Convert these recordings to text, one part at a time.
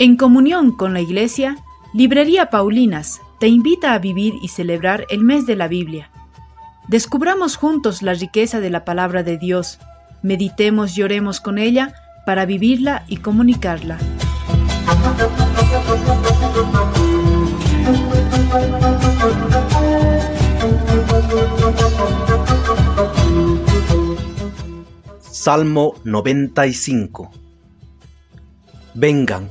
En comunión con la Iglesia, Librería Paulinas te invita a vivir y celebrar el mes de la Biblia. Descubramos juntos la riqueza de la palabra de Dios, meditemos y oremos con ella para vivirla y comunicarla. Salmo 95 Vengan,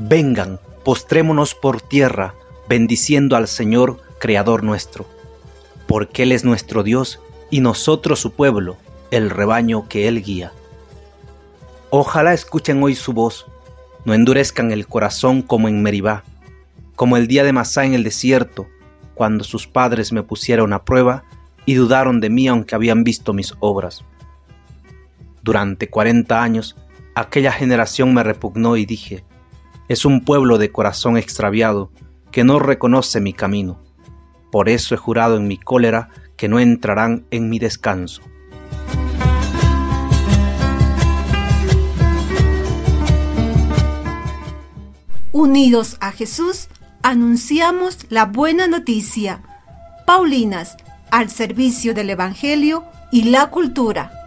Vengan, postrémonos por tierra, bendiciendo al Señor, Creador nuestro, porque Él es nuestro Dios y nosotros su pueblo, el rebaño que Él guía. Ojalá escuchen hoy su voz, no endurezcan el corazón como en Meribá, como el día de Masá en el desierto, cuando sus padres me pusieron a prueba y dudaron de mí aunque habían visto mis obras. Durante cuarenta años, aquella generación me repugnó y dije, es un pueblo de corazón extraviado que no reconoce mi camino. Por eso he jurado en mi cólera que no entrarán en mi descanso. Unidos a Jesús, anunciamos la buena noticia. Paulinas, al servicio del Evangelio y la cultura.